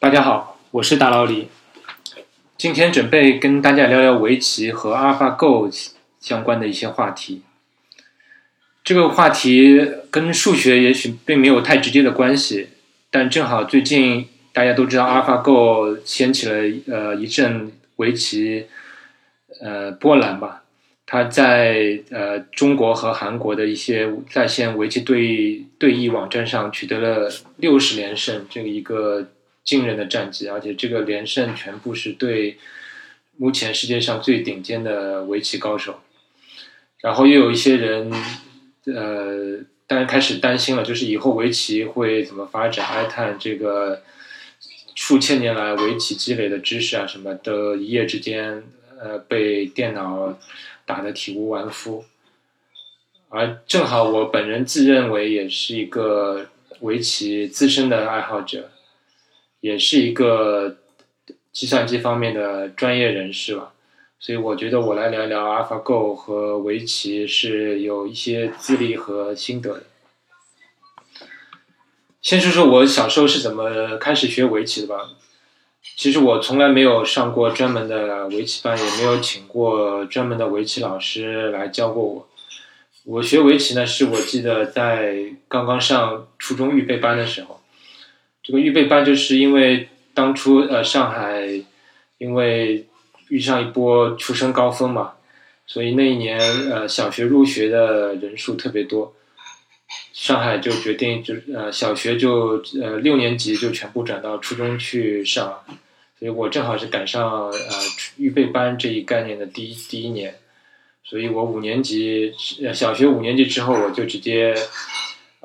大家好，我是大老李，今天准备跟大家聊聊围棋和 AlphaGo 相关的一些话题。这个话题跟数学也许并没有太直接的关系，但正好最近大家都知道 AlphaGo 掀起了呃一阵围棋呃波澜吧。它在呃中国和韩国的一些在线围棋对对弈网站上取得了六十连胜，这个一个惊人的战绩，而且这个连胜全部是对目前世界上最顶尖的围棋高手。然后又有一些人，呃，当然开始担心了，就是以后围棋会怎么发展？哀叹这个数千年来围棋积累的知识啊什么的，一夜之间呃被电脑。打得体无完肤，而正好我本人自认为也是一个围棋资深的爱好者，也是一个计算机方面的专业人士吧，所以我觉得我来聊聊 AlphaGo 和围棋是有一些资历和心得的。先说说我小时候是怎么开始学围棋的吧。其实我从来没有上过专门的围棋班，也没有请过专门的围棋老师来教过我。我学围棋呢，是我记得在刚刚上初中预备班的时候。这个预备班就是因为当初呃上海因为遇上一波出生高峰嘛，所以那一年呃小学入学的人数特别多，上海就决定就呃小学就呃六年级就全部转到初中去上。所以我正好是赶上呃预备班这一概念的第一第一年，所以我五年级小学五年级之后我就直接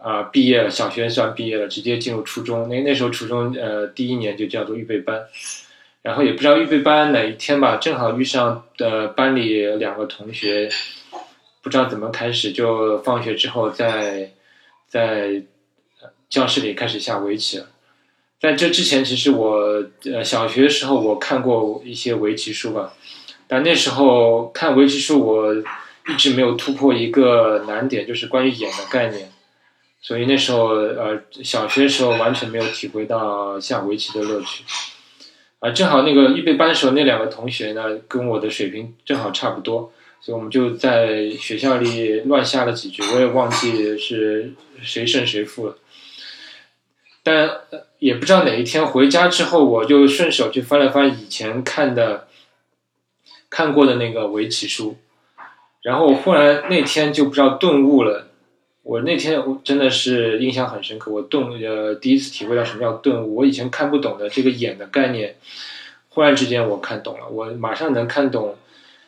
啊毕业了，小学算毕业了，直接进入初中。那那时候初中呃第一年就叫做预备班，然后也不知道预备班哪一天吧，正好遇上的班里两个同学，不知道怎么开始就放学之后在在教室里开始下围棋了。在这之前，其实我呃小学的时候我看过一些围棋书吧，但那时候看围棋书，我一直没有突破一个难点，就是关于眼的概念，所以那时候呃小学时候完全没有体会到下围棋的乐趣，啊，正好那个预备班的时候，那两个同学呢跟我的水平正好差不多，所以我们就在学校里乱下了几局，我也忘记是谁胜谁负了。但也不知道哪一天回家之后，我就顺手去翻了翻以前看的、看过的那个围棋书，然后我忽然那天就不知道顿悟了。我那天我真的是印象很深刻，我顿呃第一次体会到什么叫顿悟。我以前看不懂的这个眼的概念，忽然之间我看懂了，我马上能看懂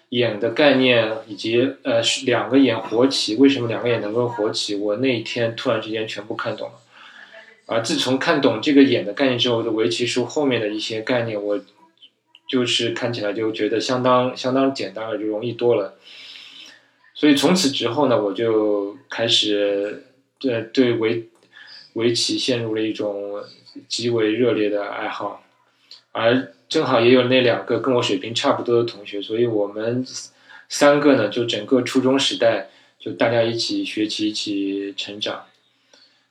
眼的概念，以及呃两个眼活棋为什么两个眼能够活棋。我那一天突然之间全部看懂了。而自从看懂这个眼的概念之后，我的围棋书后面的一些概念，我就是看起来就觉得相当相当简单了，就容易多了。所以从此之后呢，我就开始对对围围棋陷入了一种极为热烈的爱好。而正好也有那两个跟我水平差不多的同学，所以我们三个呢，就整个初中时代就大家一起学习，一起成长。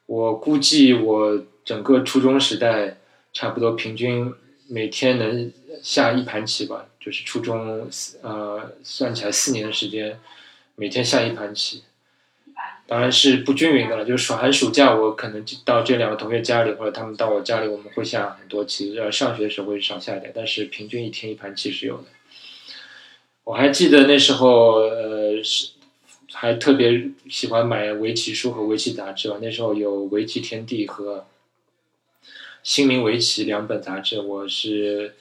我估计我整个初中时代，差不多平均每天能下一盘棋吧，就是初中呃算起来四年的时间，每天下一盘棋，当然是不均匀的了。就是寒暑假我可能到这两个同学家里，或者他们到我家里，我们会下很多棋。呃，上学的时候会少下一点，但是平均一天一盘棋是有的。我还记得那时候呃是。还特别喜欢买围棋书和围棋杂志吧。那时候有《围棋天地》和《新民围棋》两本杂志，我是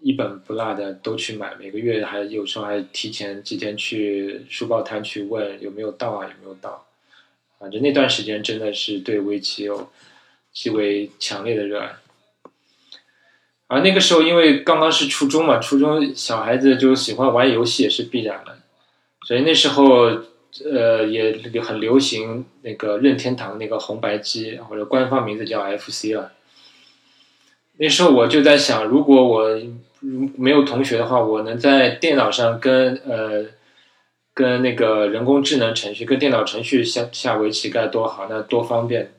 一本不落的都去买。每个月还有时候还提前几天去书报摊去问有没有到啊，有没有到。反正那段时间真的是对围棋有极为强烈的热爱。而那个时候因为刚刚是初中嘛，初中小孩子就喜欢玩游戏也是必然的。所以那时候，呃，也很流行那个任天堂那个红白机，或者官方名字叫 FC 了。那时候我就在想，如果我没有同学的话，我能在电脑上跟呃跟那个人工智能程序、跟电脑程序下下围棋该多好，那多方便。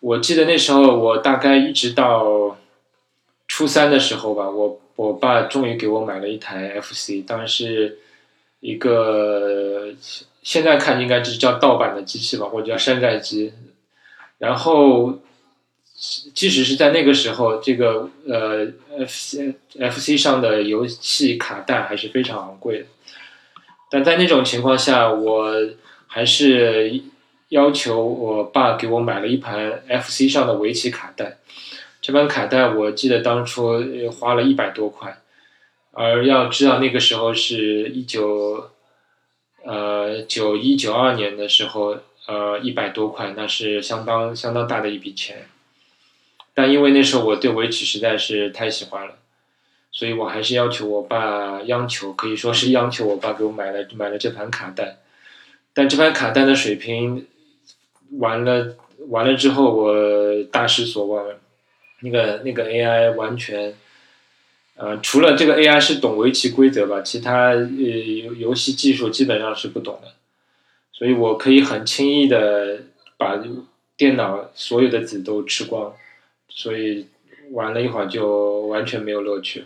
我记得那时候我大概一直到初三的时候吧，我我爸终于给我买了一台 FC，当然是一个现在看应该就是叫盗版的机器吧，或者叫山寨机。然后即使是在那个时候，这个呃 FC FC 上的游戏卡带还是非常昂贵的。但在那种情况下，我还是。要求我爸给我买了一盘 FC 上的围棋卡带，这盘卡带我记得当初花了一百多块，而要知道那个时候是一九，呃九一九二年的时候，呃一百多块那是相当相当大的一笔钱，但因为那时候我对围棋实在是太喜欢了，所以我还是要求我爸央求，可以说是央求我爸给我买了买了这盘卡带，但这盘卡带的水平。完了，完了之后我大失所望，那个那个 AI 完全，呃，除了这个 AI 是懂围棋规则吧，其他呃游游戏技术基本上是不懂的，所以我可以很轻易的把电脑所有的子都吃光，所以玩了一会儿就完全没有乐趣。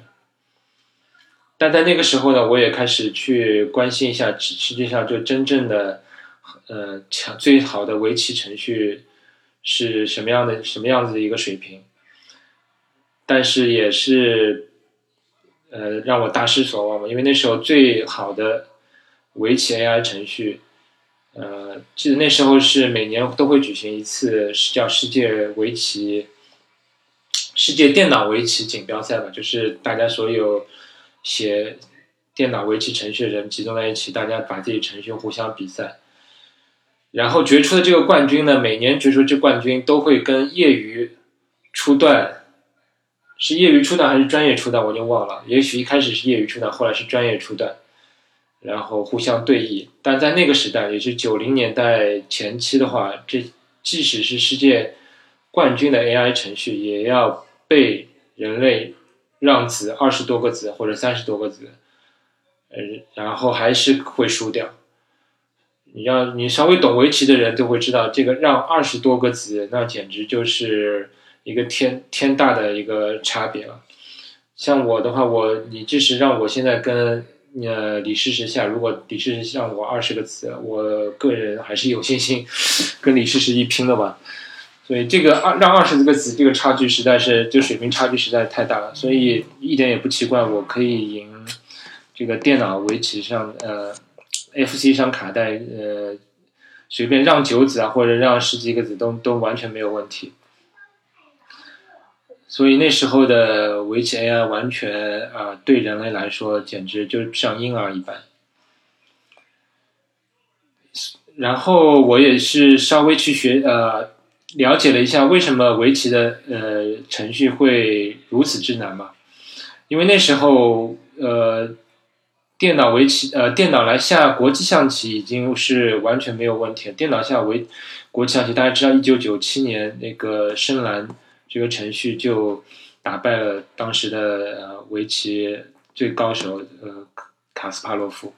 但在那个时候呢，我也开始去关心一下，实际上就真正的。呃，强最好的围棋程序是什么样的？什么样子的一个水平？但是也是，呃，让我大失所望嘛。因为那时候最好的围棋 AI 程序，呃，记得那时候是每年都会举行一次叫世界围棋、世界电脑围棋锦标赛吧，就是大家所有写电脑围棋程序的人集中在一起，大家把自己程序互相比赛。然后决出的这个冠军呢，每年决出这冠军都会跟业余初段，是业余初段还是专业初段，我就忘了。也许一开始是业余初段，后来是专业初段，然后互相对弈。但在那个时代，也是九零年代前期的话，这即使是世界冠军的 AI 程序，也要被人类让子二十多个子或者三十多个子，呃，然后还是会输掉。你要你稍微懂围棋的人都会知道，这个让二十多个子，那简直就是一个天天大的一个差别了。像我的话，我你即使让我现在跟呃李世石下，如果李世石让我二十个子，我个人还是有信心跟李世石一拼的吧。对这个二让二十几个子，这个差距实在是就水平差距实在太大了，所以一点也不奇怪，我可以赢这个电脑围棋上呃。FC 上卡带，呃，随便让九子啊，或者让十几个子都都完全没有问题。所以那时候的围棋 AI 完全啊，对人类来说简直就像婴儿一般。然后我也是稍微去学呃，了解了一下为什么围棋的呃程序会如此之难嘛？因为那时候呃。电脑围棋，呃，电脑来下国际象棋已经是完全没有问题了。电脑下围国际象棋，大家知道，一九九七年那个深蓝这个程序就打败了当时的呃围棋最高手呃卡斯帕洛夫。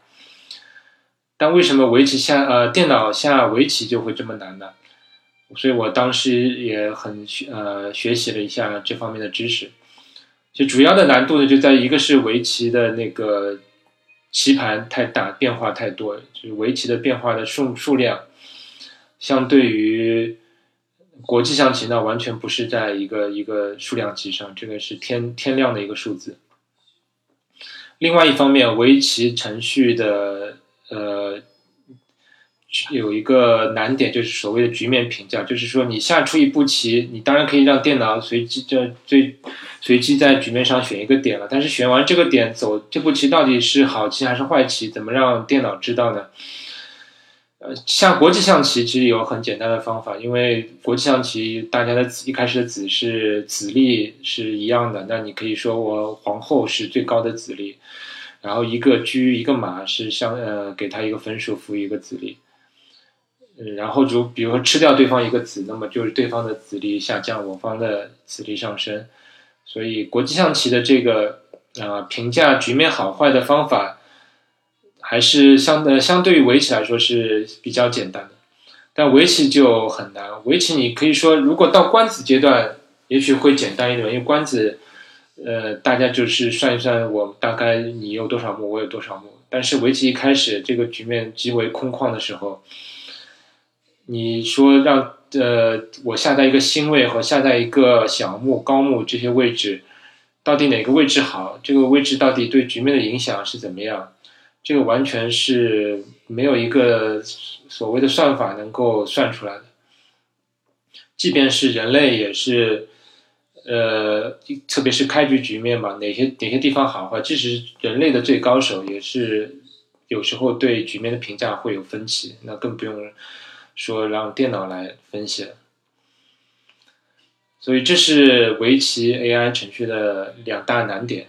但为什么围棋下呃电脑下围棋就会这么难呢？所以我当时也很呃学习了一下这方面的知识。就主要的难度呢，就在一个是围棋的那个。棋盘太大，变化太多，就是围棋的变化的数数量，相对于国际象棋呢，完全不是在一个一个数量级上，这个是天天量的一个数字。另外一方面，围棋程序的呃。有一个难点就是所谓的局面评价，就是说你下出一步棋，你当然可以让电脑随机这最随机在局面上选一个点了，但是选完这个点走这步棋到底是好棋还是坏棋，怎么让电脑知道呢？呃，下国际象棋其实有很简单的方法，因为国际象棋大家的一开始的子是子力是一样的，那你可以说我皇后是最高的子力，然后一个车一个马是相呃给他一个分数赋予一个子力。嗯，然后就比如说吃掉对方一个子，那么就是对方的子力下降，我方的子力上升。所以国际象棋的这个啊评价局面好坏的方法，还是相呃相对于围棋来说是比较简单的。但围棋就很难。围棋你可以说，如果到官子阶段，也许会简单一点，因为官子，呃，大家就是算一算，我大概你有多少目，我有多少目。但是围棋一开始这个局面极为空旷的时候，你说让呃我下在一个星位和下在一个小目、高目这些位置，到底哪个位置好？这个位置到底对局面的影响是怎么样？这个完全是没有一个所谓的算法能够算出来的。即便是人类也是，呃，特别是开局局面嘛，哪些哪些地方好坏，即使人类的最高手也是有时候对局面的评价会有分歧，那更不用说让电脑来分析了。所以这是围棋 AI 程序的两大难点。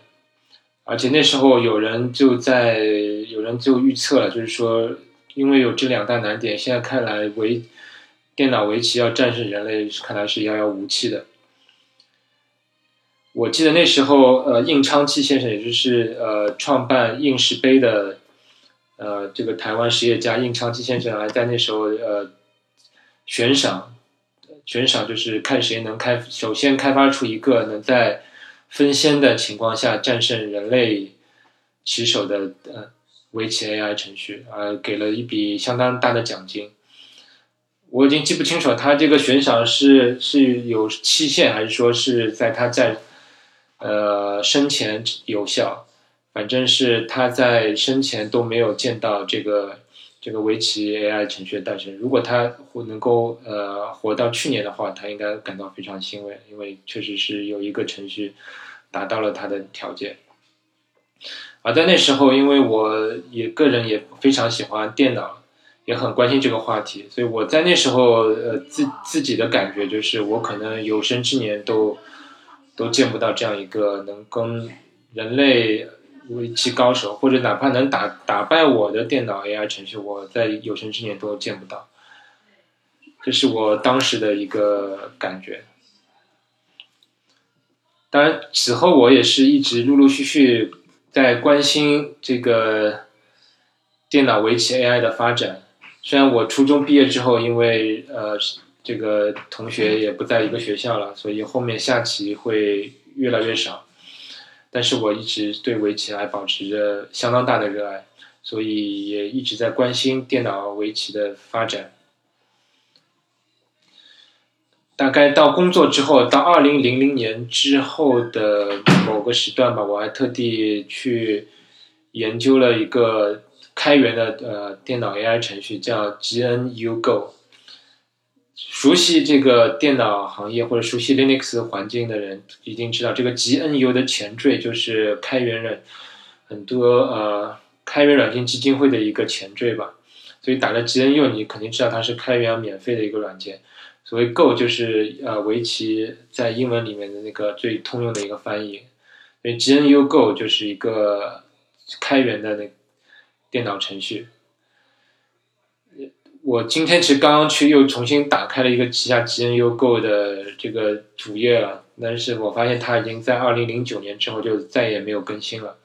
而且那时候有人就在有人就预测了，就是说，因为有这两大难点，现在看来围电脑围棋要战胜人类，看来是遥遥无期的。我记得那时候，呃，应昌期先生，也就是呃创办应氏杯的，呃，这个台湾实业家应昌期先生，还在那时候呃悬赏，悬赏就是看谁能开，首先开发出一个能在。分先的情况下战胜人类棋手的呃围棋 AI 程序，呃给了一笔相当大的奖金。我已经记不清楚他这个悬赏是是有期限，还是说是在他在呃生前有效。反正是他在生前都没有见到这个这个围棋 AI 程序的诞生。如果他能够呃活到去年的话，他应该感到非常欣慰，因为确实是有一个程序。达到了他的条件，而在那时候，因为我也个人也非常喜欢电脑，也很关心这个话题，所以我在那时候，呃，自自己的感觉就是，我可能有生之年都都见不到这样一个能跟人类围棋高手，或者哪怕能打打败我的电脑 AI 程序，我在有生之年都见不到，这是我当时的一个感觉。当然，此后我也是一直陆陆续续在关心这个电脑围棋 AI 的发展。虽然我初中毕业之后，因为呃这个同学也不在一个学校了，所以后面下棋会越来越少。但是我一直对围棋还保持着相当大的热爱，所以也一直在关心电脑围棋的发展。大概到工作之后，到二零零零年之后的某个时段吧，我还特地去研究了一个开源的呃电脑 AI 程序，叫 GNU Go。熟悉这个电脑行业或者熟悉 Linux 环境的人，一定知道这个 GNU 的前缀就是开源软很多呃开源软件基金会的一个前缀吧。所以打了 GNU，你肯定知道它是开源免费的一个软件。所谓 Go 就是呃围棋在英文里面的那个最通用的一个翻译，所以 GNU Go 就是一个开源的那电脑程序。我今天其实刚刚去又重新打开了一个旗下 GNU Go 的这个主页了，但是我发现它已经在二零零九年之后就再也没有更新了，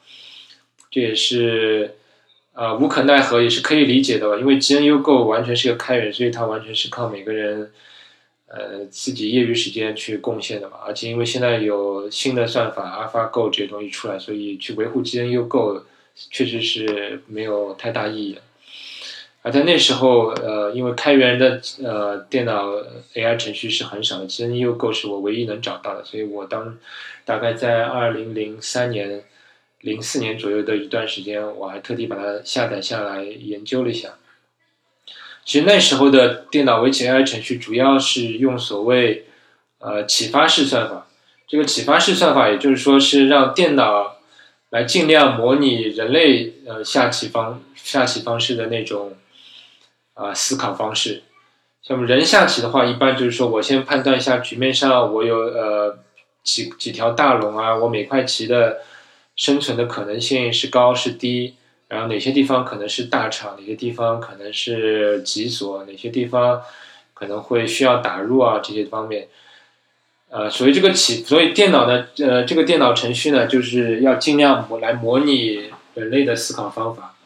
这也是啊无可奈何，也是可以理解的吧，因为 GNU Go 完全是个开源，所以它完全是靠每个人。呃，自己业余时间去贡献的嘛，而且因为现在有新的算法 AlphaGo 这些东西出来，所以去维护 GNU Go 确实是没有太大意义的。而在那时候，呃，因为开源的呃电脑 AI 程序是很少的，GNU Go 是我唯一能找到的，所以我当大概在二零零三年、零四年左右的一段时间，我还特地把它下载下来研究了一下。其实那时候的电脑围棋 AI 程序主要是用所谓呃启发式算法。这个启发式算法，也就是说是让电脑来尽量模拟人类呃下棋方下棋方式的那种啊思考方式。像人下棋的话，一般就是说我先判断一下局面上我有呃几几条大龙啊，我每块棋的生存的可能性是高是低。然后哪些地方可能是大场，哪些地方可能是急所，哪些地方可能会需要打入啊这些方面，呃，所以这个棋，所以电脑呢，呃，这个电脑程序呢，就是要尽量模来模拟人类的思考方法，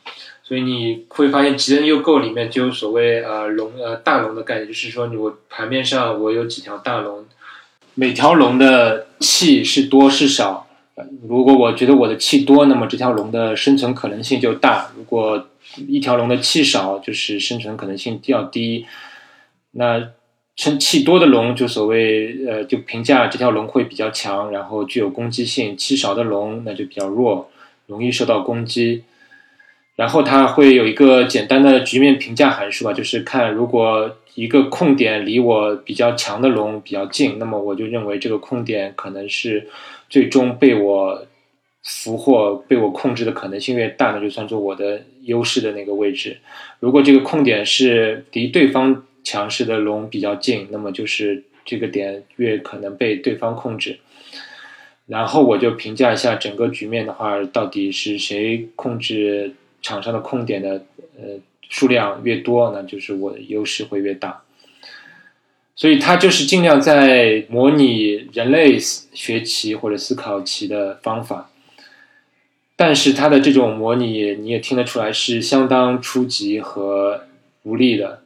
所以你会发现吉恩又构里面就有所谓呃龙呃大龙的概念，就是说我盘面上我有几条大龙，每条龙的气是多是少。如果我觉得我的气多，那么这条龙的生存可能性就大；如果一条龙的气少，就是生存可能性较低。那生气多的龙就所谓呃，就评价这条龙会比较强，然后具有攻击性；气少的龙那就比较弱，容易受到攻击。然后它会有一个简单的局面评价函数啊，就是看如果一个控点离我比较强的龙比较近，那么我就认为这个控点可能是最终被我俘获、被我控制的可能性越大，那就算作我的优势的那个位置。如果这个控点是离对方强势的龙比较近，那么就是这个点越可能被对方控制。然后我就评价一下整个局面的话，到底是谁控制。场上的空点的呃数量越多，那就是我的优势会越大。所以它就是尽量在模拟人类学棋或者思考棋的方法，但是它的这种模拟你也听得出来是相当初级和无力的。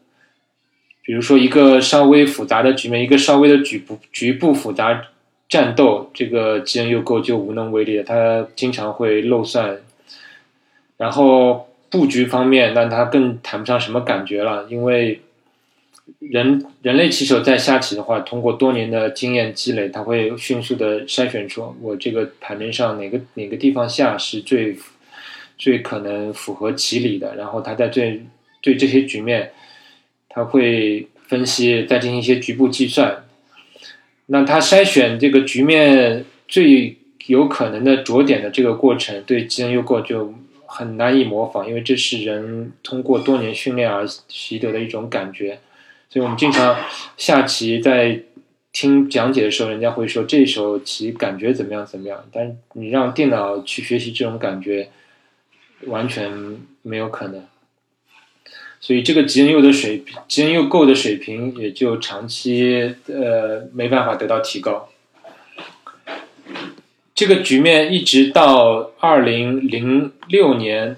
比如说一个稍微复杂的局面，一个稍微的局部局部复杂战斗，这个吉恩又够就无能为力了。它经常会漏算。然后布局方面，那他更谈不上什么感觉了，因为人人类棋手在下棋的话，通过多年的经验积累，他会迅速的筛选出我这个盘面上哪个哪个地方下是最最可能符合棋理的，然后他在对对这些局面，他会分析，再进行一些局部计算。那他筛选这个局面最有可能的着点的这个过程，对吉恩优过就。很难以模仿，因为这是人通过多年训练而习得的一种感觉。所以我们经常下棋，在听讲解的时候，人家会说这手棋感觉怎么样怎么样。但你让电脑去学习这种感觉，完全没有可能。所以这个吉恩佑的水平，吉恩佑够的水平，也就长期呃没办法得到提高。这个局面一直到二零零六年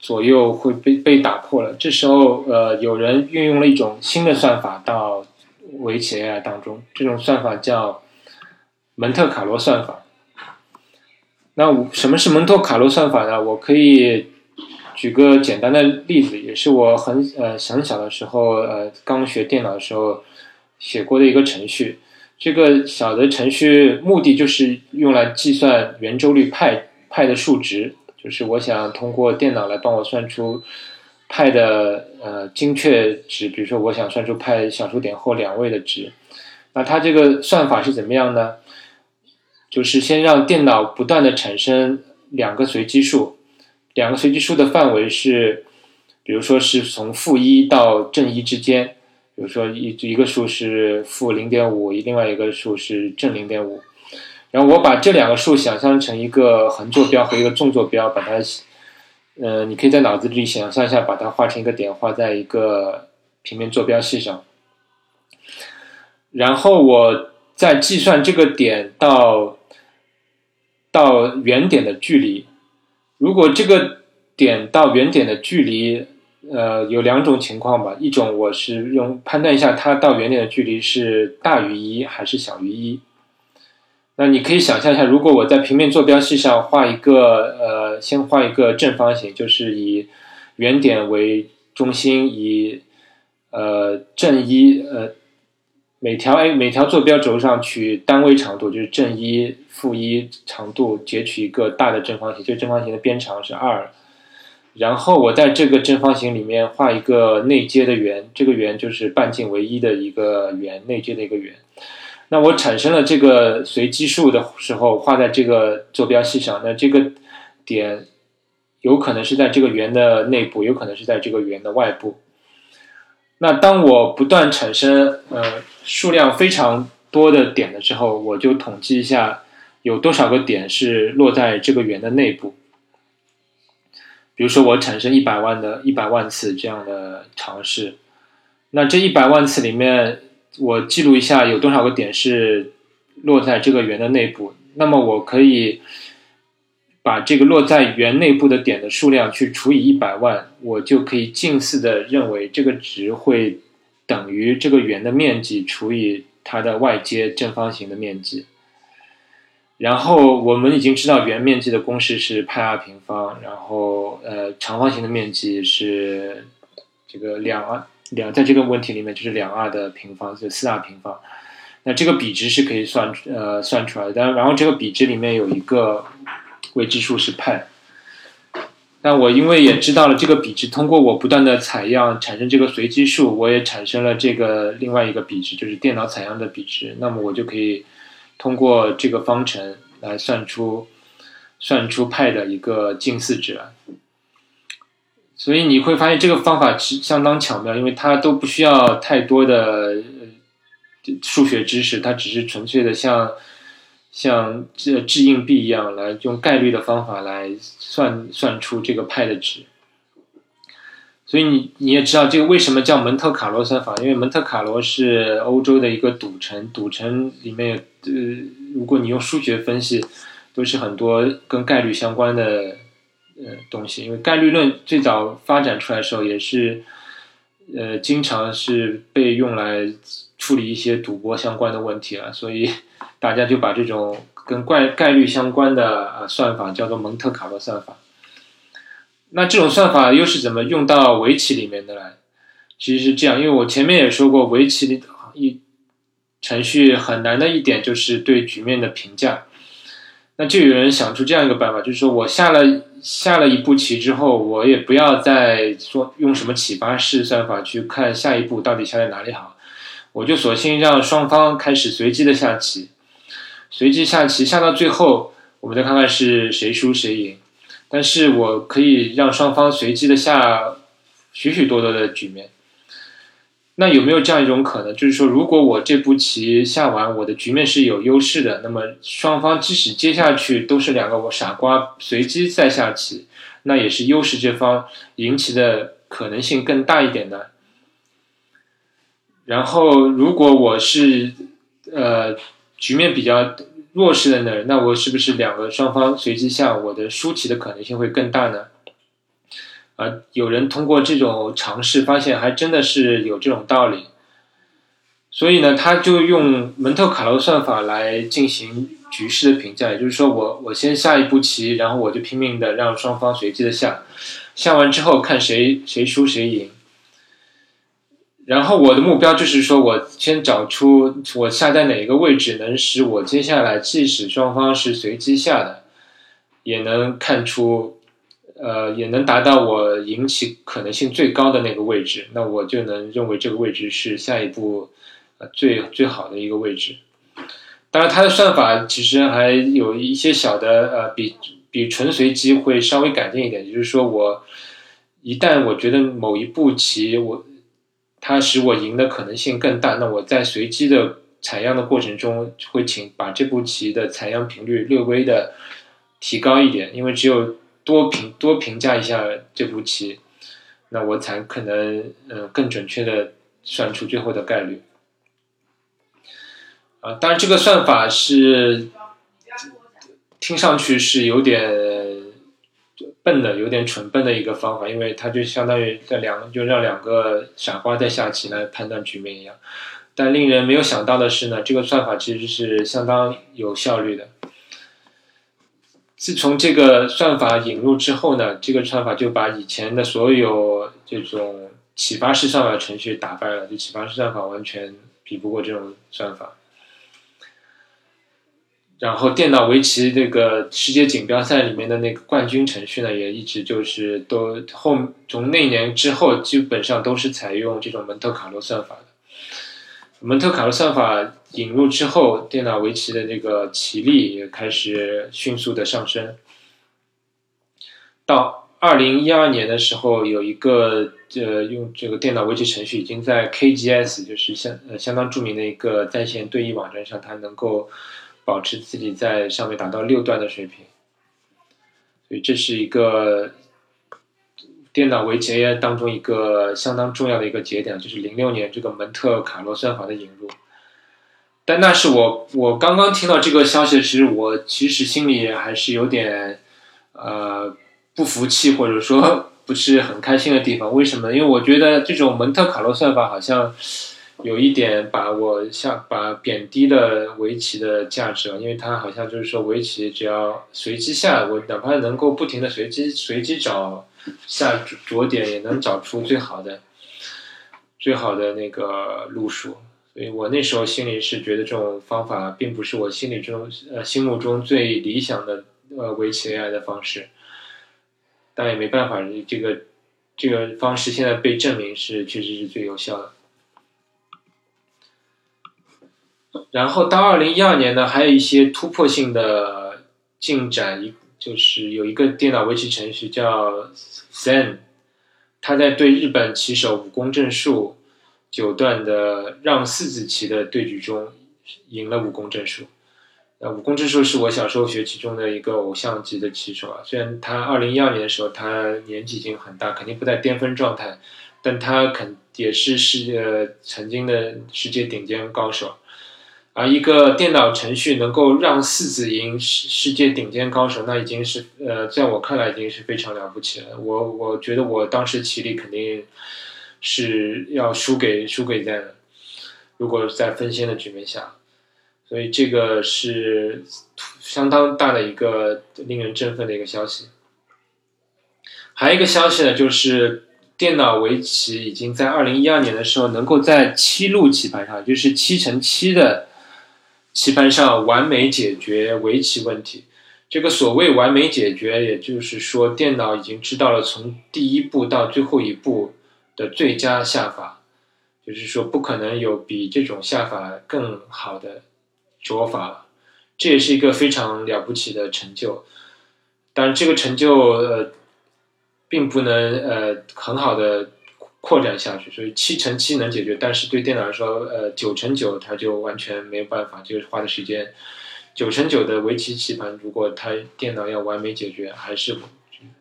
左右会被被打破了。这时候，呃，有人运用了一种新的算法到围棋 AI 当中，这种算法叫蒙特卡罗算法。那什么是蒙特卡罗算法呢？我可以举个简单的例子，也是我很呃很小的时候，呃，刚学电脑的时候写过的一个程序。这个小的程序目的就是用来计算圆周率派派的数值，就是我想通过电脑来帮我算出派的呃精确值，比如说我想算出派小数点后两位的值，那它这个算法是怎么样呢？就是先让电脑不断的产生两个随机数，两个随机数的范围是，比如说是从负一到正一之间。比如说一一个数是负零点五，另外一个数是正零点五，然后我把这两个数想象成一个横坐标和一个纵坐标，把它，呃，你可以在脑子里想象一下，把它画成一个点，画在一个平面坐标系上，然后我再计算这个点到到原点的距离，如果这个点到原点的距离。呃，有两种情况吧。一种我是用判断一下它到原点的距离是大于一还是小于一。那你可以想象一下，如果我在平面坐标系上画一个呃，先画一个正方形，就是以原点为中心，以呃正一呃每条 a 每条坐标轴上取单位长度，就是正一、负一长度，截取一个大的正方形，这正方形的边长是二。然后我在这个正方形里面画一个内接的圆，这个圆就是半径为一的一个圆，内接的一个圆。那我产生了这个随机数的时候，画在这个坐标系上，那这个点有可能是在这个圆的内部，有可能是在这个圆的外部。那当我不断产生呃数量非常多的点的时候，我就统计一下有多少个点是落在这个圆的内部。比如说，我产生一百万的一百万次这样的尝试，那这一百万次里面，我记录一下有多少个点是落在这个圆的内部。那么，我可以把这个落在圆内部的点的数量去除以一百万，我就可以近似的认为这个值会等于这个圆的面积除以它的外接正方形的面积。然后我们已经知道圆面积的公式是派 r 平方，然后呃长方形的面积是这个两两，在这个问题里面就是两 r 的平方，就四 r 平方。那这个比值是可以算呃算出来的，但然后这个比值里面有一个未知数是派。但我因为也知道了这个比值，通过我不断的采样产生这个随机数，我也产生了这个另外一个比值，就是电脑采样的比值。那么我就可以。通过这个方程来算出算出派的一个近似值，所以你会发现这个方法是相当巧妙，因为它都不需要太多的数学知识，它只是纯粹的像像这掷硬币一样来用概率的方法来算算出这个派的值。所以你你也知道这个为什么叫蒙特卡罗算法？因为蒙特卡罗是欧洲的一个赌城，赌城里面呃，如果你用数学分析，都是很多跟概率相关的呃东西。因为概率论最早发展出来的时候，也是呃经常是被用来处理一些赌博相关的问题了。所以大家就把这种跟概概率相关的啊算法叫做蒙特卡罗算法。那这种算法又是怎么用到围棋里面的来？其实是这样，因为我前面也说过，围棋里一程序很难的一点就是对局面的评价。那就有人想出这样一个办法，就是说我下了下了一步棋之后，我也不要再说用什么启发式算法去看下一步到底下在哪里好，我就索性让双方开始随机的下棋，随机下棋下到最后，我们再看看是谁输谁赢。但是我可以让双方随机的下许许多多的局面，那有没有这样一种可能，就是说，如果我这步棋下完，我的局面是有优势的，那么双方即使接下去都是两个我傻瓜随机再下棋，那也是优势这方赢棋的可能性更大一点的。然后，如果我是呃局面比较。弱势的呢？那我是不是两个双方随机下，我的输棋的可能性会更大呢？啊，有人通过这种尝试发现，还真的是有这种道理。所以呢，他就用蒙特卡罗算法来进行局势的评价，也就是说，我我先下一步棋，然后我就拼命的让双方随机的下，下完之后看谁谁输谁赢。然后我的目标就是说，我先找出我下在哪一个位置，能使我接下来即使双方是随机下的，也能看出，呃，也能达到我赢棋可能性最高的那个位置。那我就能认为这个位置是下一步，呃，最最好的一个位置。当然，它的算法其实还有一些小的，呃，比比纯随机会稍微改进一点。就是说我一旦我觉得某一步棋我。它使我赢的可能性更大。那我在随机的采样的过程中，会请把这步棋的采样频率略微的提高一点，因为只有多评多评价一下这步棋，那我才可能呃更准确的算出最后的概率。啊，当然这个算法是听上去是有点。笨的有点蠢笨的一个方法，因为它就相当于在两就让两个傻瓜在下棋来判断局面一样。但令人没有想到的是呢，这个算法其实是相当有效率的。自从这个算法引入之后呢，这个算法就把以前的所有这种启发式算法程序打败了。就启发式算法完全比不过这种算法。然后电脑围棋这个世界锦标赛里面的那个冠军程序呢，也一直就是都后从那年之后，基本上都是采用这种蒙特卡洛算法的。蒙特卡洛算法引入之后，电脑围棋的这个棋力也开始迅速的上升。到二零一二年的时候，有一个呃用这个电脑围棋程序已经在 KGS，就是相呃相当著名的一个在线对弈网站上，它能够。保持自己在上面达到六段的水平，所以这是一个电脑围棋 AI 当中一个相当重要的一个节点，就是零六年这个蒙特卡罗算法的引入。但那是我我刚刚听到这个消息，其实我其实心里还是有点呃不服气或者说不是很开心的地方。为什么？因为我觉得这种蒙特卡洛算法好像有一点把我像把贬低了围棋的价值，因为它好像就是说围棋只要随机下，我哪怕能够不停的随机随机找下着点，也能找出最好的最好的那个路数。所以我那时候心里是觉得这种方法并不是我心里中呃心目中最理想的呃围棋 AI 的方式，但也没办法，这个这个方式现在被证明是确实是最有效的。然后到二零一二年呢，还有一些突破性的进展，一就是有一个电脑围棋程序叫 Zen，他在对日本棋手武宫正树。九段的让四子棋的对局中，赢了武功正树。那武功正树是我小时候学棋中的一个偶像级的棋手啊。虽然他二零一二年的时候他年纪已经很大，肯定不在巅峰状态，但他肯也是世界曾经的世界顶尖高手。而一个电脑程序能够让四子赢世世界顶尖高手，那已经是呃，在我看来已经是非常了不起了。我我觉得我当时棋力肯定。是要输给输给在，如果在分先的局面下，所以这个是相当大的一个令人振奋的一个消息。还有一个消息呢，就是电脑围棋已经在二零一二年的时候，能够在七路棋盘上，就是七乘七的棋盘上完美解决围棋问题。这个所谓完美解决，也就是说，电脑已经知道了从第一步到最后一步。的最佳下法，就是说不可能有比这种下法更好的着法了。这也是一个非常了不起的成就。当然这个成就呃，并不能呃很好的扩展下去。所以七乘七能解决，但是对电脑来说，呃九乘九它就完全没有办法。这个花的时间，九乘九的围棋棋盘，如果它电脑要完美解决，还是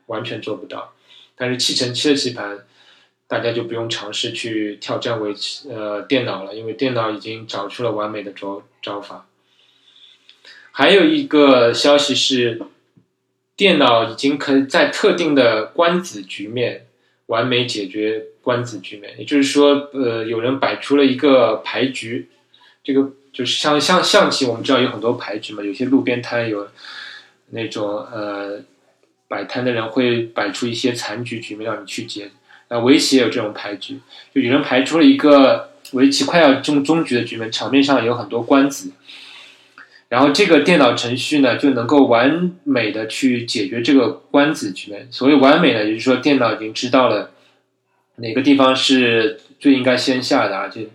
完全做不到。但是七乘七的棋盘。大家就不用尝试去挑战围棋呃电脑了，因为电脑已经找出了完美的招招法。还有一个消息是，电脑已经可以在特定的官子局面完美解决官子局面，也就是说，呃，有人摆出了一个牌局，这个就是像像象棋，我们知道有很多牌局嘛，有些路边摊有那种呃摆摊的人会摆出一些残局局面让你去解。那围棋也有这种牌局，就有人排出了一个围棋快要中终局的局面，场面上有很多官子，然后这个电脑程序呢就能够完美的去解决这个官子局面。所谓完美呢，也就是说电脑已经知道了哪个地方是最应该先下的，而且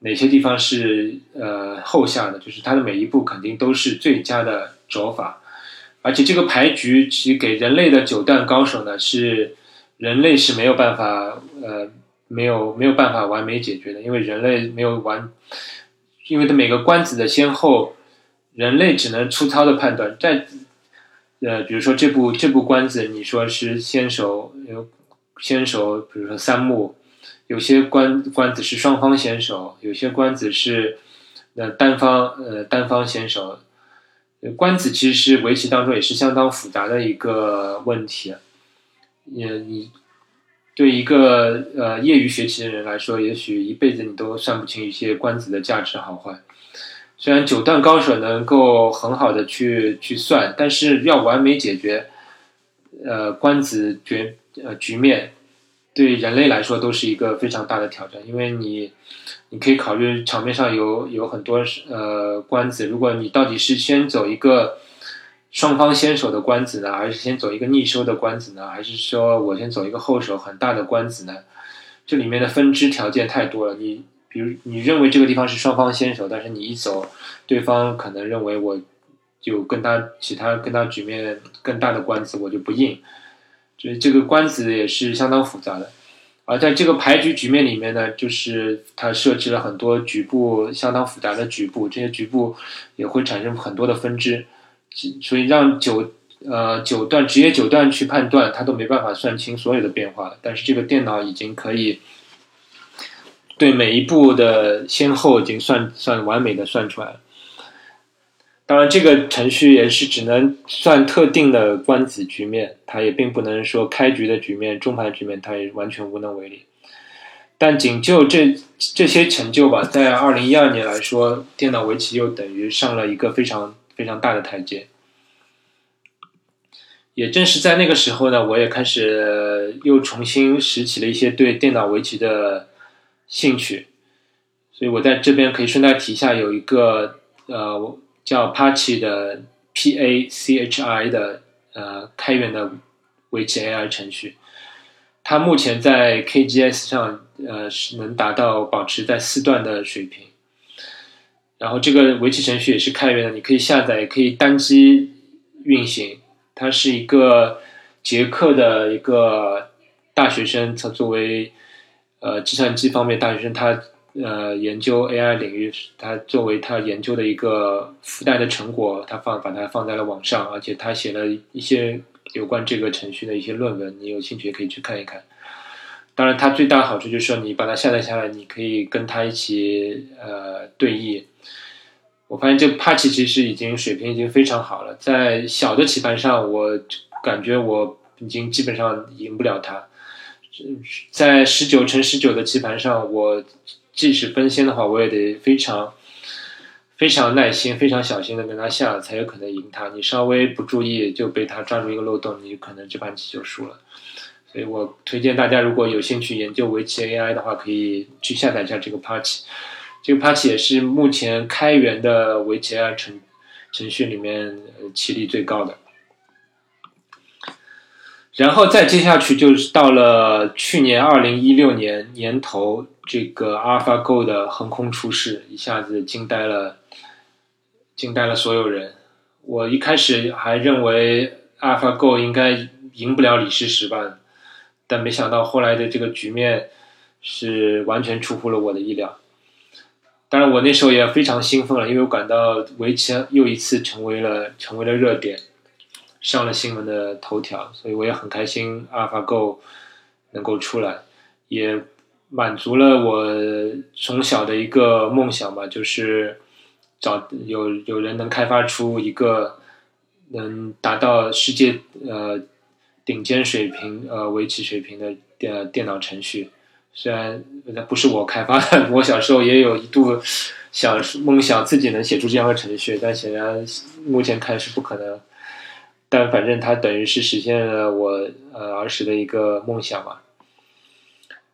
哪些地方是呃后下的，就是它的每一步肯定都是最佳的走法。而且这个牌局其实给人类的九段高手呢是。人类是没有办法，呃，没有没有办法完美解决的，因为人类没有完，因为它每个关子的先后，人类只能粗糙的判断。在，呃，比如说这部这部关子，你说是先手，有先手，比如说三目，有些官官子是双方先手，有些官子是，呃，单方呃单方先手，官子其实是围棋当中也是相当复杂的一个问题。也你对一个呃业余学习的人来说，也许一辈子你都算不清一些官子的价值好坏。虽然九段高手能够很好的去去算，但是要完美解决呃官子局呃局面，对人类来说都是一个非常大的挑战。因为你你可以考虑场面上有有很多呃官子，如果你到底是先走一个。双方先手的官子呢，还是先走一个逆收的官子呢？还是说我先走一个后手很大的官子呢？这里面的分支条件太多了。你比如你认为这个地方是双方先手，但是你一走，对方可能认为我就跟他其他跟他局面更大的官子，我就不应。所以这个官子也是相当复杂的。而在这个牌局局面里面呢，就是它设置了很多局部相当复杂的局部，这些局部也会产生很多的分支。所以让九呃九段职业九段去判断，他都没办法算清所有的变化。但是这个电脑已经可以对每一步的先后已经算算完美的算出来了。当然，这个程序也是只能算特定的官子局面，它也并不能说开局的局面、中盘局面，它也完全无能为力。但仅就这这些成就吧，在二零一二年来说，电脑围棋又等于上了一个非常非常大的台阶。也正是在那个时候呢，我也开始又重新拾起了一些对电脑围棋的兴趣。所以我在这边可以顺带提一下，有一个呃。叫 Pachi 的 P A C H I 的呃开源的围棋 AI 程序，它目前在 KGS 上呃是能达到保持在四段的水平。然后这个围棋程序也是开源的，你可以下载，也可以单机运行。它是一个捷克的一个大学生，他作为呃计算机方面大学生，他。呃，研究 AI 领域，他作为他研究的一个附带的成果，他放把它放在了网上，而且他写了一些有关这个程序的一些论文，你有兴趣也可以去看一看。当然，它最大的好处就是说，你把它下载下来，你可以跟他一起呃对弈。我发现这帕奇其实已经水平已经非常好了，在小的棋盘上，我感觉我已经基本上赢不了他。在十九乘十九的棋盘上，我。即使分先的话，我也得非常非常耐心、非常小心的跟他下，才有可能赢他。你稍微不注意，就被他抓住一个漏洞，你可能这盘棋就输了。所以我推荐大家，如果有兴趣研究围棋 AI 的话，可以去下载一下这个 Party。这个 Party 也是目前开源的围棋 AI 程程序里面棋力最高的。然后再接下去就是到了去年二零一六年年头。这个 AlphaGo 的横空出世，一下子惊呆了，惊呆了所有人。我一开始还认为 AlphaGo 应该赢不了李世石吧，但没想到后来的这个局面是完全出乎了我的意料。当然，我那时候也非常兴奋了，因为我感到围棋又一次成为了成为了热点，上了新闻的头条，所以我也很开心 AlphaGo 能够出来，也。满足了我从小的一个梦想吧，就是找有有人能开发出一个能达到世界呃顶尖水平呃围棋水平的电电脑程序。虽然那不是我开发的，我小时候也有一度想梦想自己能写出这样的程序，但显然目前看是不可能。但反正它等于是实现了我呃儿时的一个梦想吧。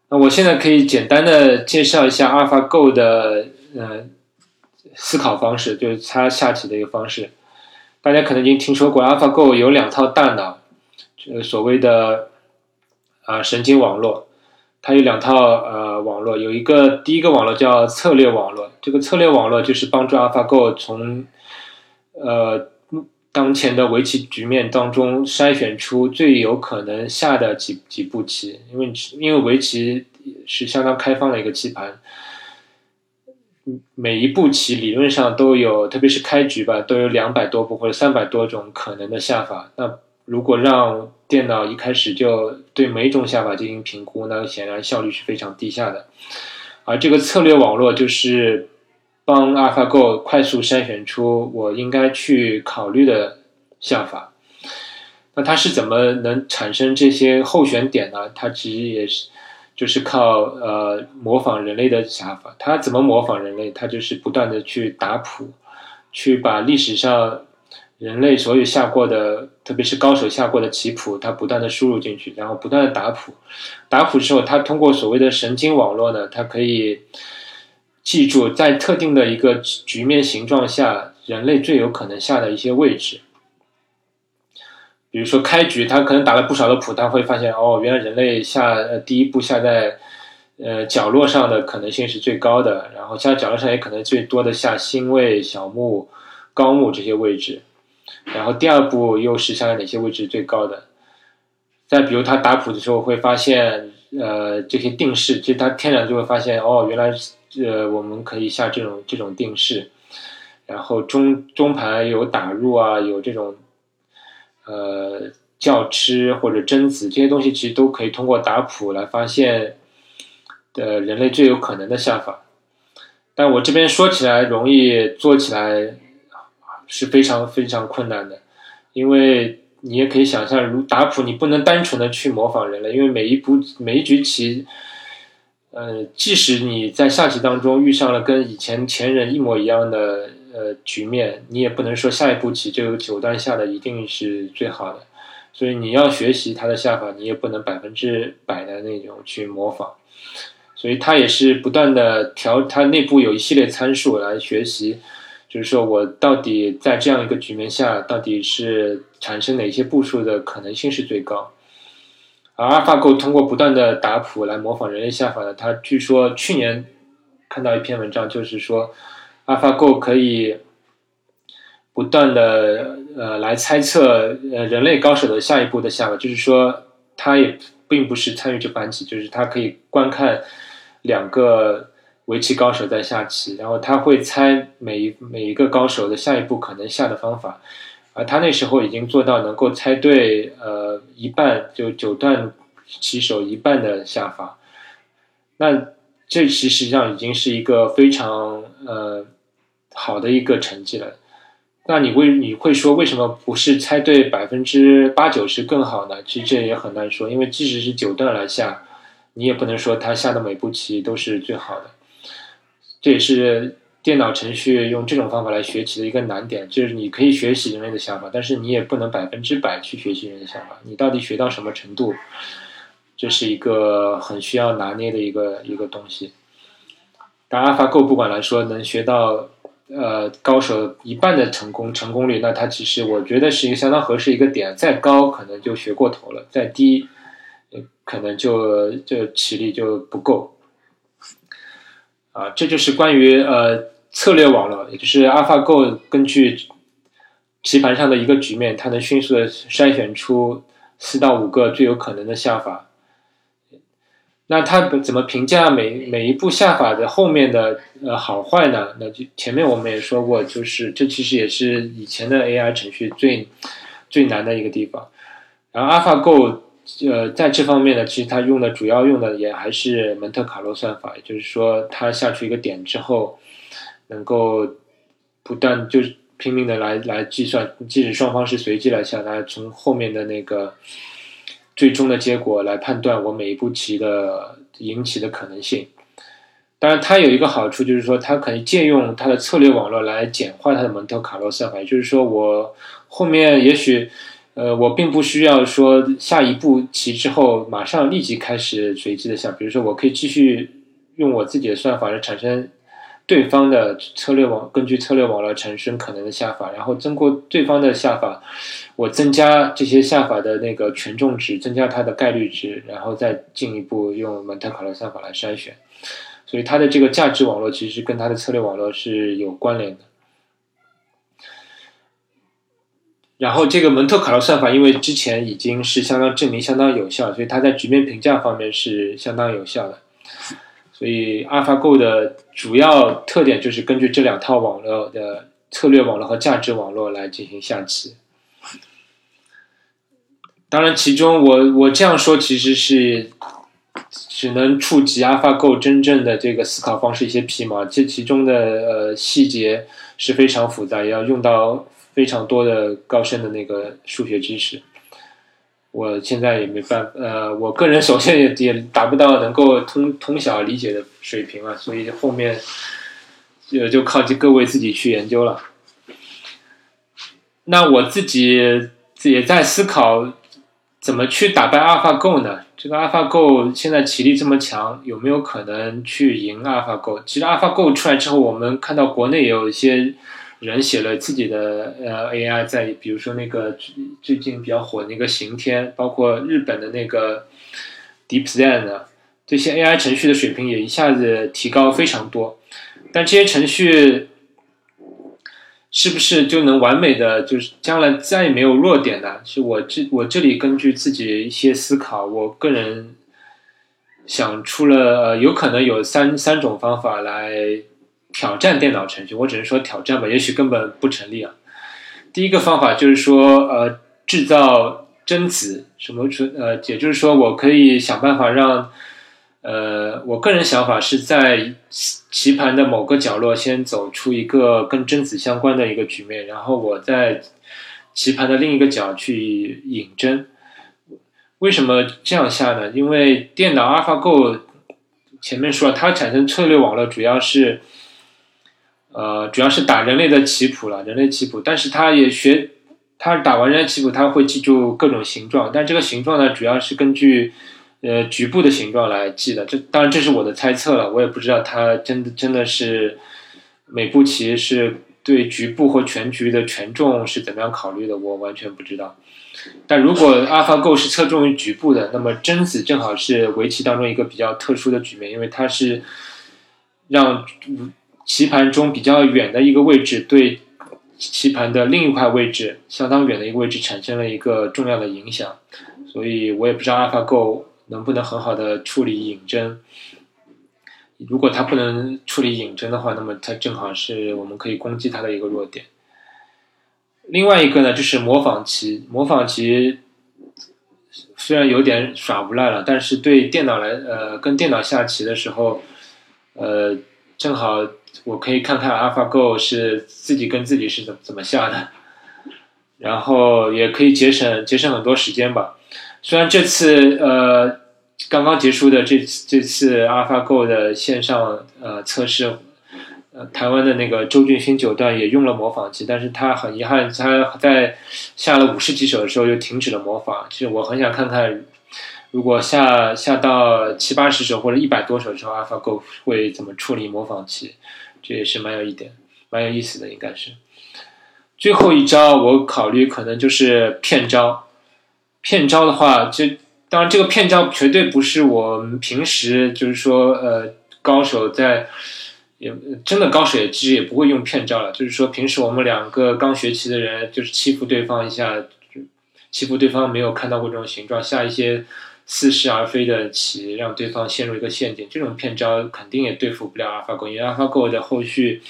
那我现在可以简单的介绍一下 AlphaGo 的呃思考方式，就是它下棋的一个方式。大家可能已经听说过，AlphaGo 有两套大脑，呃所谓的啊神经网络，它有两套呃网络，有一个第一个网络叫策略网络，这个策略网络就是帮助 AlphaGo 从呃。当前的围棋局面当中，筛选出最有可能下的几几步棋，因为因为围棋是相当开放的一个棋盘，每一步棋理论上都有，特别是开局吧，都有两百多步或者三百多种可能的下法。那如果让电脑一开始就对每一种下法进行评估，那显然效率是非常低下的。而这个策略网络就是。帮 AlphaGo 快速筛选出我应该去考虑的下法。那它是怎么能产生这些候选点呢？它其实也是就是靠呃模仿人类的想法。它怎么模仿人类？它就是不断的去打谱，去把历史上人类所有下过的，特别是高手下过的棋谱，它不断的输入进去，然后不断的打谱。打谱之后，它通过所谓的神经网络呢，它可以。记住，在特定的一个局面形状下，人类最有可能下的一些位置。比如说开局，他可能打了不少的谱，他会发现哦，原来人类下呃第一步下在呃角落上的可能性是最高的，然后下角落上也可能最多的下星位、小目、高目这些位置。然后第二步又是下在哪些位置最高的？再比如他打谱的时候会发现呃这些定式，其实他天然就会发现哦，原来。呃，我们可以下这种这种定式，然后中中盘有打入啊，有这种呃教吃或者贞子这些东西，其实都可以通过打谱来发现的人类最有可能的下法。但我这边说起来容易，做起来是非常非常困难的，因为你也可以想象，如打谱，你不能单纯的去模仿人类，因为每一步每一局棋，呃，即使你在下棋当中遇上了跟以前前人一模一样的呃局面，你也不能说下一步棋这个九段下的一定是最好的，所以你要学习他的下法，你也不能百分之百的那种去模仿，所以他也是不断的调，他内部有一系列参数来学习。就是说我到底在这样一个局面下，到底是产生哪些步数的可能性是最高？而 AlphaGo 通过不断的打谱来模仿人类下法呢，它据说去年看到一篇文章，就是说 AlphaGo 可以不断的呃来猜测呃人类高手的下一步的下法，就是说它也并不是参与这盘棋，就是它可以观看两个。围棋高手在下棋，然后他会猜每一每一个高手的下一步可能下的方法，而他那时候已经做到能够猜对呃一半就九段棋手一半的下法，那这其实上已经是一个非常呃好的一个成绩了。那你为你会说为什么不是猜对百分之八九十更好呢？其实这也很难说，因为即使是九段来下，你也不能说他下的每步棋都是最好的。这也是电脑程序用这种方法来学习的一个难点，就是你可以学习人类的想法，但是你也不能百分之百去学习人的想法。你到底学到什么程度，这是一个很需要拿捏的一个一个东西。但 AlphaGo 不管来说能学到呃高手一半的成功成功率，那它其实我觉得是一个相当合适一个点。再高可能就学过头了，再低可能就就体力就不够。啊，这就是关于呃策略网络，也就是 AlphaGo 根据棋盘上的一个局面，它能迅速的筛选出四到五个最有可能的下法。那它怎么评价每每一步下法的后面的呃好坏呢？那就前面我们也说过，就是这其实也是以前的 AI 程序最最难的一个地方。然后 AlphaGo。呃，在这方面呢，其实它用的主要用的也还是蒙特卡洛算法，也就是说，它下出一个点之后，能够不断就拼命的来来计算，即使双方是随机来下，它从后面的那个最终的结果来判断我每一步棋的赢棋的可能性。当然，它有一个好处，就是说它可以借用它的策略网络来简化它的蒙特卡洛算法，也就是说，我后面也许。呃，我并不需要说下一步棋之后马上立即开始随机的下，比如说我可以继续用我自己的算法来产生对方的策略网，根据策略网络产生可能的下法，然后通过对方的下法，我增加这些下法的那个权重值，增加它的概率值，然后再进一步用蒙特卡洛算法来筛选，所以它的这个价值网络其实跟它的策略网络是有关联的。然后这个蒙特卡洛算法，因为之前已经是相当证明相当有效，所以它在局面评价方面是相当有效的。所以 AlphaGo 的主要特点就是根据这两套网络的策略网络和价值网络来进行下棋。当然，其中我我这样说其实是只能触及 AlphaGo 真正的这个思考方式一些皮毛，这其中的呃细节是非常复杂，也要用到。非常多的高深的那个数学知识，我现在也没办，呃，我个人首先也也达不到能够通通晓理解的水平啊，所以后面就就靠各位自己去研究了。那我自己也在思考怎么去打败 AlphaGo 呢？这个 AlphaGo 现在棋力这么强，有没有可能去赢 AlphaGo？其实 AlphaGo 出来之后，我们看到国内也有一些。人写了自己的呃 AI，在比如说那个最近比较火的那个刑天，包括日本的那个 DeepZen，这些 AI 程序的水平也一下子提高非常多。但这些程序是不是就能完美的就是将来再也没有弱点呢？是我这我这里根据自己一些思考，我个人想出了呃有可能有三三种方法来。挑战电脑程序，我只能说挑战吧，也许根本不成立啊。第一个方法就是说，呃，制造真子，什么呃，也就是说，我可以想办法让呃，我个人想法是在棋盘的某个角落先走出一个跟贞子相关的一个局面，然后我在棋盘的另一个角去引针。为什么这样下呢？因为电脑 AlphaGo 前面说了，它产生策略网络主要是，呃，主要是打人类的棋谱了，人类棋谱。但是他也学，他打完人类棋谱，他会记住各种形状，但这个形状呢，主要是根据。呃，局部的形状来记的，这当然这是我的猜测了，我也不知道他真的真的是每步棋是对局部或全局的权重是怎么样考虑的，我完全不知道。但如果 AlphaGo 是侧重于局部的，那么贞子正好是围棋当中一个比较特殊的局面，因为它是让棋盘中比较远的一个位置对棋盘的另一块位置相当远的一个位置产生了一个重要的影响，所以我也不知道 AlphaGo。能不能很好的处理引针？如果他不能处理引针的话，那么他正好是我们可以攻击他的一个弱点。另外一个呢，就是模仿棋。模仿棋虽然有点耍无赖了，但是对电脑来，呃，跟电脑下棋的时候，呃，正好我可以看看 AlphaGo 是自己跟自己是怎么怎么下的，然后也可以节省节省很多时间吧。虽然这次呃刚刚结束的这次这次 AlphaGo 的线上呃测试，呃台湾的那个周俊勋九段也用了模仿器，但是他很遗憾，他在下了五十几手的时候就停止了模仿。其实我很想看看，如果下下到七八十手或者一百多手之后，AlphaGo 会怎么处理模仿器，这也是蛮有一点蛮有意思的，应该是。最后一招我考虑可能就是骗招。骗招的话，就当然这个骗招绝对不是我们平时就是说，呃，高手在也真的高手也其实也不会用骗招了。就是说，平时我们两个刚学棋的人，就是欺负对方一下，欺负对方没有看到过这种形状，下一些似是而非的棋，让对方陷入一个陷阱。这种骗招肯定也对付不了阿尔法狗，因为阿尔法狗的后续。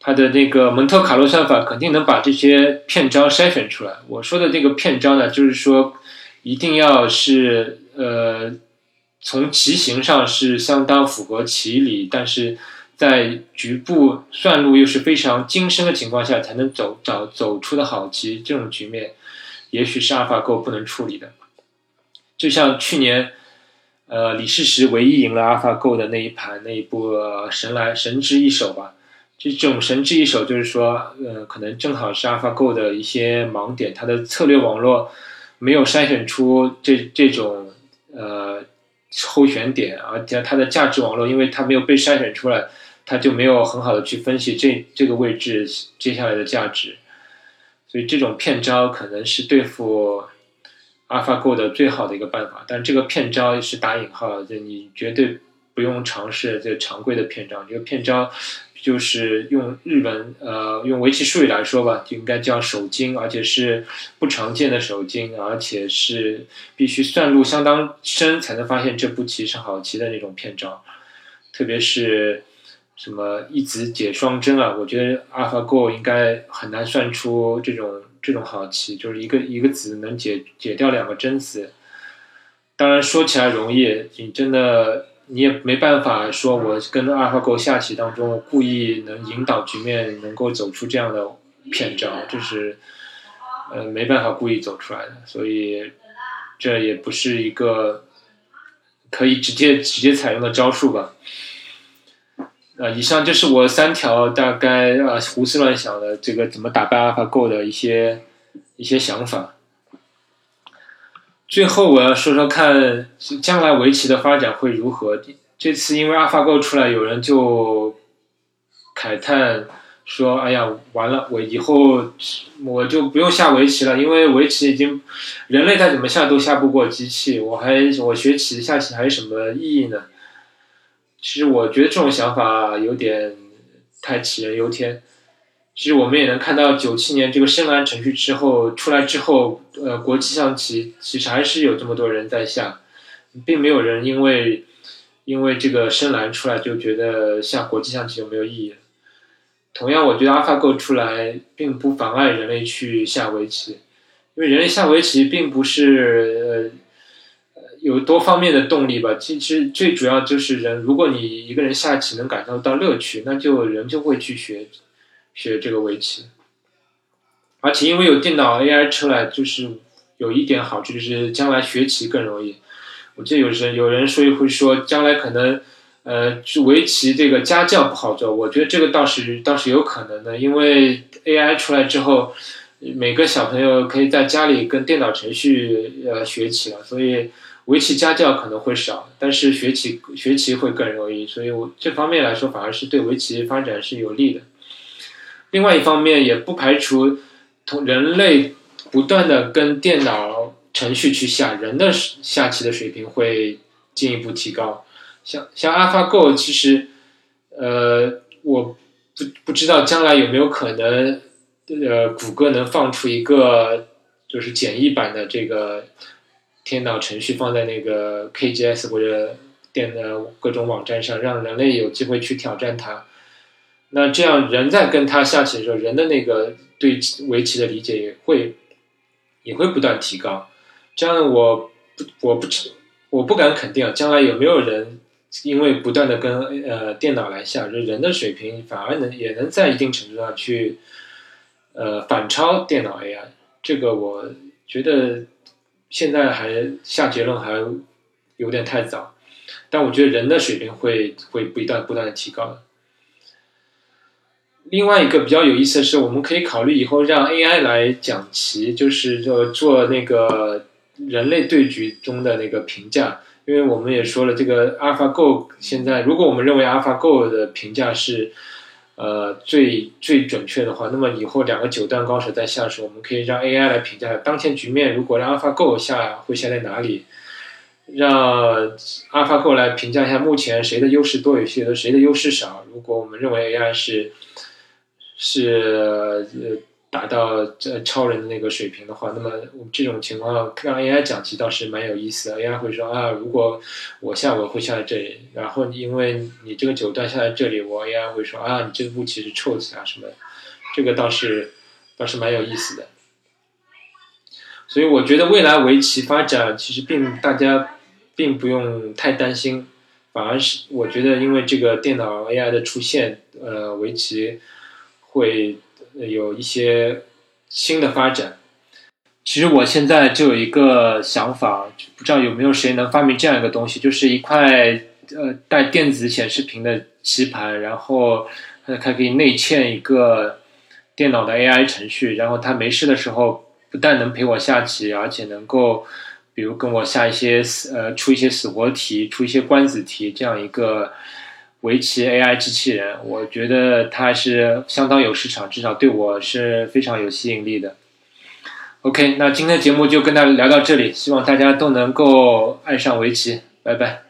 它的那个蒙特卡洛算法肯定能把这些骗招筛选出来。我说的这个骗招呢，就是说一定要是呃从棋形上是相当符合棋理，但是在局部算路又是非常精深的情况下，才能走找走出的好棋。这种局面，也许是阿尔法狗不能处理的。就像去年，呃，李世石唯一赢了阿尔法狗的那一盘那一波神来神之一手吧。这种神之一手，就是说，呃，可能正好是 AlphaGo 的一些盲点，它的策略网络没有筛选出这这种呃候选点，而且它的价值网络，因为它没有被筛选出来，它就没有很好的去分析这这个位置接下来的价值，所以这种骗招可能是对付 AlphaGo 的最好的一个办法，但这个骗招是打引号，就你绝对不用尝试这常规的骗招，这个骗招。就是用日文，呃，用围棋术语来说吧，就应该叫手筋，而且是不常见的手筋，而且是必须算路相当深才能发现这步棋是好棋的那种骗招。特别是什么一子解双针啊，我觉得 AlphaGo 应该很难算出这种这种好棋，就是一个一个子能解解掉两个真子。当然说起来容易，你真的。你也没办法说，我跟二号狗下棋当中故意能引导局面，能够走出这样的骗招，这是呃没办法故意走出来的，所以这也不是一个可以直接直接采用的招数吧。呃，以上就是我三条大概啊胡思乱想的这个怎么打败 AlphaGo 的一些一些想法。最后我要说说看，将来围棋的发展会如何？这次因为 AlphaGo 出来，有人就慨叹说：“哎呀，完了，我以后我就不用下围棋了，因为围棋已经人类再怎么下都下不过机器，我还我学棋下棋还有什么意义呢？”其实我觉得这种想法有点太杞人忧天。其实我们也能看到，九七年这个深蓝程序之后出来之后，呃，国际象棋其实还是有这么多人在下，并没有人因为因为这个深蓝出来就觉得下国际象棋就没有意义。同样，我觉得 AlphaGo 出来并不妨碍人类去下围棋，因为人类下围棋并不是呃有多方面的动力吧。其实最主要就是人，如果你一个人下棋能感受到乐趣，那就人就会去学学这个围棋。而且因为有电脑 AI 出来，就是有一点好处，就是将来学棋更容易。我记得有人有人说会说，将来可能，呃，围棋这个家教不好做。我觉得这个倒是倒是有可能的，因为 AI 出来之后，每个小朋友可以在家里跟电脑程序呃学棋了，所以围棋家教可能会少，但是学棋学棋会更容易。所以我这方面来说，反而是对围棋发展是有利的。另外一方面，也不排除同人类不断的跟电脑。程序去下人的下棋的水平会进一步提高，像像 AlphaGo 其实，呃，我不不知道将来有没有可能，呃，谷歌能放出一个就是简易版的这个电脑程序放在那个 KGS 或者电的各种网站上，让人类有机会去挑战它。那这样人在跟他下棋的时候，人的那个对围棋的理解也会也会不断提高。这样我不我不我不敢肯定啊，将来有没有人因为不断的跟呃电脑来下，就人的水平反而能也能在一定程度上去呃反超电脑 AI，这个我觉得现在还下结论还有点太早，但我觉得人的水平会会不断不断的提高的。另外一个比较有意思的是，我们可以考虑以后让 AI 来讲棋，就是做做那个。人类对局中的那个评价，因为我们也说了，这个 AlphaGo 现在，如果我们认为 AlphaGo 的评价是呃最最准确的话，那么以后两个九段高手在下的时候，我们可以让 AI 来评价当前局面，如果让 AlphaGo 下会下在哪里，让 AlphaGo 来评价一下目前谁的优势多一些，谁的优势少。如果我们认为 AI 是是呃。达到这超人的那个水平的话，那么这种情况让 AI 讲棋倒是蛮有意思的。AI 会说啊，如果我下我会下在这里，然后因为你这个九段下在这里，我 AI 会说啊，你这个步棋是臭棋啊什么，这个倒是倒是蛮有意思的。所以我觉得未来围棋发展其实并大家并不用太担心，反而是我觉得因为这个电脑 AI 的出现，呃，围棋会。有一些新的发展。其实我现在就有一个想法，不知道有没有谁能发明这样一个东西，就是一块呃带电子显示屏的棋盘，然后它可以内嵌一个电脑的 AI 程序，然后它没事的时候不但能陪我下棋，而且能够比如跟我下一些死呃出一些死活题，出一些官子题这样一个。围棋 AI 机器人，我觉得它是相当有市场，至少对我是非常有吸引力的。OK，那今天的节目就跟大家聊到这里，希望大家都能够爱上围棋，拜拜。